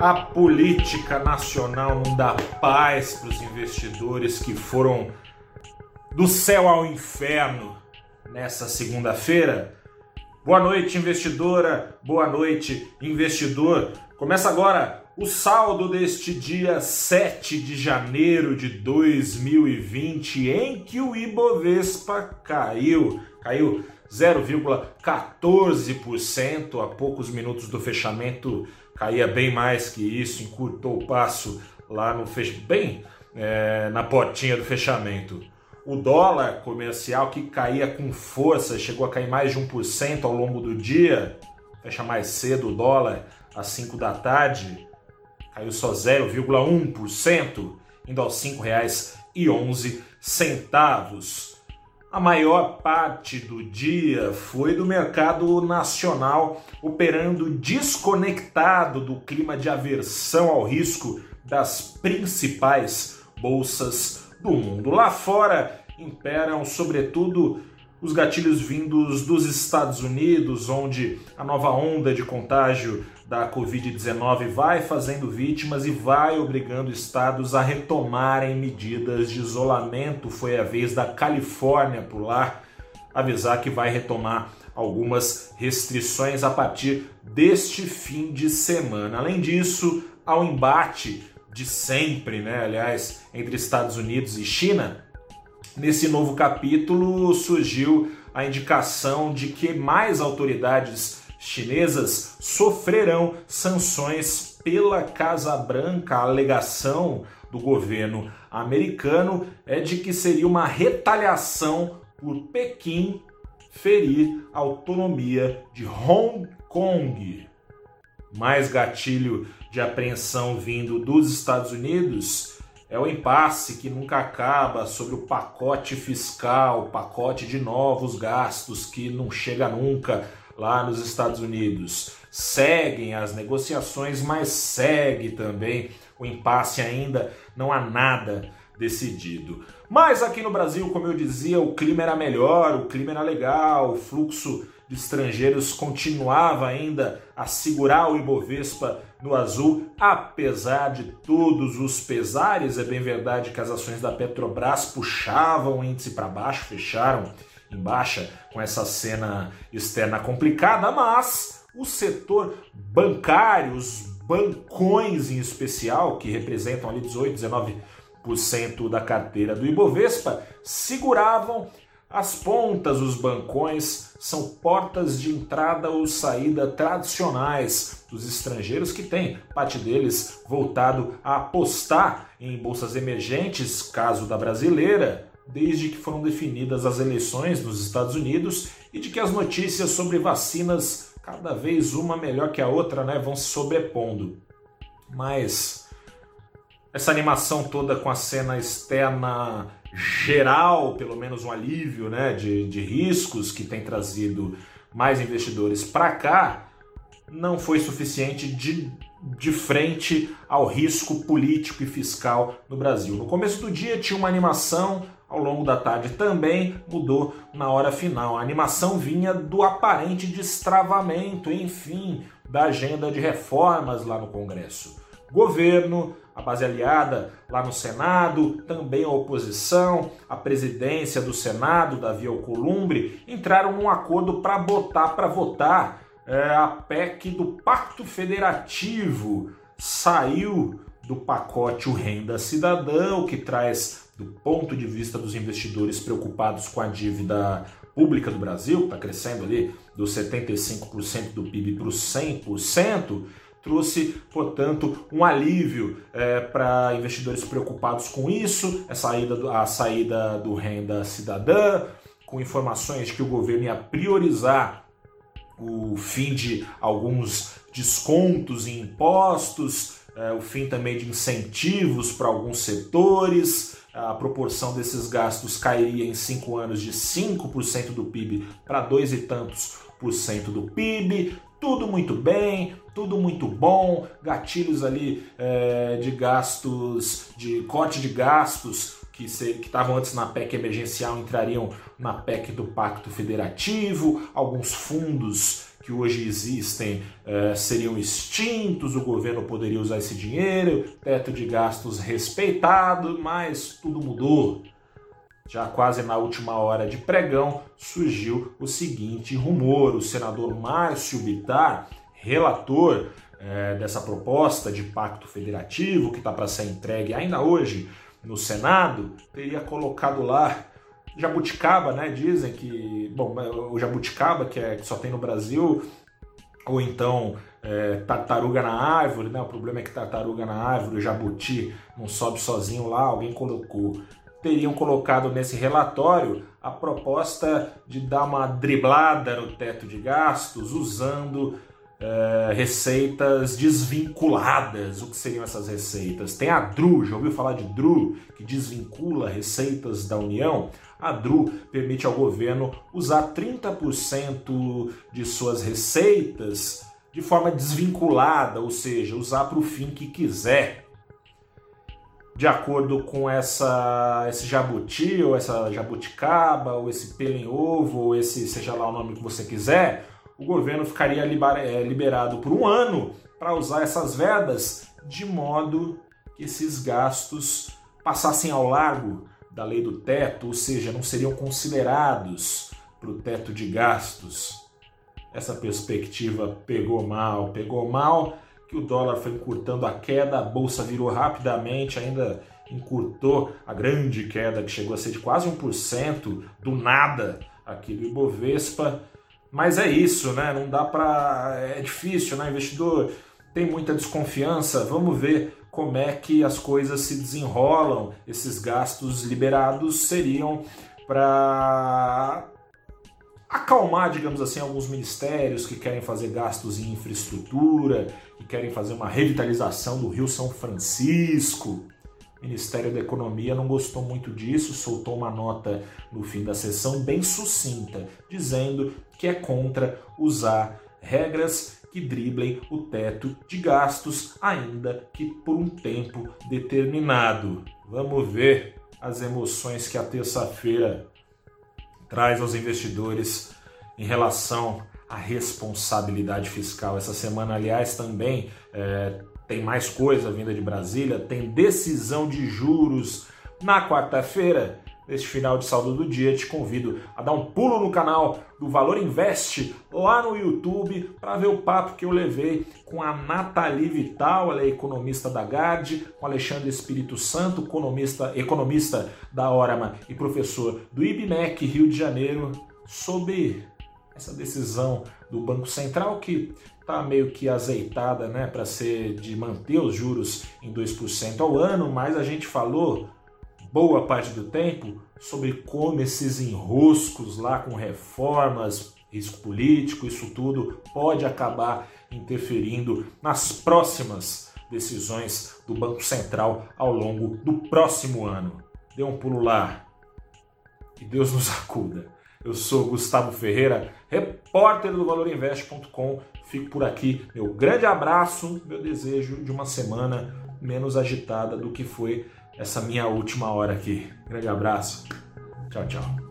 A política nacional não dá paz para os investidores que foram do céu ao inferno nessa segunda-feira. Boa noite, investidora. Boa noite, investidor. Começa agora o saldo deste dia 7 de janeiro de 2020, em que o Ibovespa caiu. Caiu 0,14% a poucos minutos do fechamento caía bem mais que isso, encurtou o passo lá no fech... bem é, na portinha do fechamento. O dólar comercial que caía com força, chegou a cair mais de 1% ao longo do dia, fecha mais cedo o dólar às 5 da tarde, caiu só 0,1%, indo aos R$ 5,11 a maior parte do dia foi do mercado nacional operando desconectado do clima de aversão ao risco das principais bolsas do mundo. Lá fora imperam, sobretudo, os gatilhos vindos dos Estados Unidos, onde a nova onda de contágio da Covid-19 vai fazendo vítimas e vai obrigando estados a retomarem medidas de isolamento. Foi a vez da Califórnia por lá avisar que vai retomar algumas restrições a partir deste fim de semana. Além disso, ao embate de sempre, né, aliás, entre Estados Unidos e China, nesse novo capítulo surgiu a indicação de que mais autoridades chinesas sofrerão sanções pela Casa Branca. A alegação do governo americano é de que seria uma retaliação por Pequim ferir a autonomia de Hong Kong. Mais gatilho de apreensão vindo dos Estados Unidos é o impasse que nunca acaba sobre o pacote fiscal, o pacote de novos gastos que não chega nunca lá nos Estados Unidos. Seguem as negociações, mas segue também o impasse ainda, não há nada decidido. Mas aqui no Brasil, como eu dizia, o clima era melhor, o clima era legal, o fluxo de estrangeiros continuava ainda a segurar o Ibovespa no azul, apesar de todos os pesares. É bem verdade que as ações da Petrobras puxavam o índice para baixo, fecharam em baixa com essa cena externa complicada, mas o setor bancário, os bancões em especial, que representam ali 18, 19% da carteira do Ibovespa, seguravam as pontas, os bancões, são portas de entrada ou saída tradicionais dos estrangeiros que têm parte deles voltado a apostar em bolsas emergentes, caso da brasileira, desde que foram definidas as eleições nos Estados Unidos e de que as notícias sobre vacinas, cada vez uma melhor que a outra, né, vão se sobrepondo. Mas essa animação toda com a cena externa geral, pelo menos um alívio né, de, de riscos que tem trazido mais investidores para cá, não foi suficiente de, de frente ao risco político e fiscal no Brasil. No começo do dia tinha uma animação ao longo da tarde também mudou na hora final. A animação vinha do aparente destravamento, enfim, da agenda de reformas lá no Congresso. Governo, a base aliada lá no Senado, também a oposição, a presidência do Senado, Davi Alcolumbre, entraram num acordo para botar para votar é, a PEC do Pacto Federativo. Saiu do pacote o Renda Cidadão, que traz do ponto de vista dos investidores preocupados com a dívida pública do Brasil, que está crescendo ali dos 75% do PIB para os 100%, trouxe, portanto, um alívio é, para investidores preocupados com isso, a saída, do, a saída do renda cidadã, com informações que o governo ia priorizar o fim de alguns descontos em impostos, é, o fim também de incentivos para alguns setores, a proporção desses gastos cairia em cinco anos de 5% do PIB para dois e tantos por cento do PIB. Tudo muito bem, tudo muito bom, gatilhos ali é, de gastos, de corte de gastos que estavam antes na PEC emergencial entrariam na PEC do Pacto Federativo, alguns fundos que hoje existem eh, seriam extintos, o governo poderia usar esse dinheiro, teto de gastos respeitado, mas tudo mudou. Já quase na última hora de pregão, surgiu o seguinte rumor: o senador Márcio Bitar, relator é, dessa proposta de pacto federativo que está para ser entregue ainda hoje no Senado, teria colocado lá jabuticaba, né? Dizem que, bom, o jabuticaba que, é, que só tem no Brasil, ou então é, tartaruga na árvore, né? O problema é que tartaruga na árvore, o jabuti não sobe sozinho lá, alguém colocou. Teriam colocado nesse relatório a proposta de dar uma driblada no teto de gastos usando é, receitas desvinculadas. O que seriam essas receitas? Tem a DRU, já ouviu falar de DRU, que desvincula receitas da União? A DRU permite ao governo usar 30% de suas receitas de forma desvinculada, ou seja, usar para o fim que quiser. De acordo com essa, esse jabuti, ou essa jabuticaba, ou esse pelo em ovo, ou esse, seja lá o nome que você quiser, o governo ficaria é, liberado por um ano para usar essas verbas de modo que esses gastos passassem ao largo da lei do teto, ou seja, não seriam considerados para o teto de gastos. Essa perspectiva pegou mal, pegou mal que o dólar foi encurtando a queda, a bolsa virou rapidamente, ainda encurtou a grande queda que chegou a ser de quase 1% do nada aqui do Ibovespa mas é isso, né? Não dá para. É difícil, né? Investidor tem muita desconfiança. Vamos ver como é que as coisas se desenrolam. Esses gastos liberados seriam para acalmar, digamos assim, alguns ministérios que querem fazer gastos em infraestrutura, que querem fazer uma revitalização do Rio São Francisco. O Ministério da Economia não gostou muito disso, soltou uma nota no fim da sessão bem sucinta, dizendo que é contra usar regras que driblem o teto de gastos, ainda que por um tempo determinado. Vamos ver as emoções que a terça-feira traz aos investidores em relação à responsabilidade fiscal. Essa semana, aliás, também é, tem mais coisa vinda de Brasília, tem decisão de juros na quarta-feira. Neste final de saldo do dia, te convido a dar um pulo no canal do Valor Invest lá no YouTube para ver o papo que eu levei com a Nathalie Vital, ela é economista da GARD, com Alexandre Espírito Santo, economista, economista da Orama e professor do IBMEC Rio de Janeiro, sobre essa decisão do Banco Central que está meio que azeitada né, para ser de manter os juros em 2% ao ano, mas a gente falou boa parte do tempo sobre como esses enroscos lá com reformas, risco político, isso tudo pode acabar interferindo nas próximas decisões do Banco Central ao longo do próximo ano. Dê um pulo lá. Que Deus nos acuda. Eu sou Gustavo Ferreira, repórter do valorinvest.com. Fico por aqui. Meu grande abraço, meu desejo de uma semana menos agitada do que foi essa minha última hora aqui. Grande abraço. Tchau, tchau.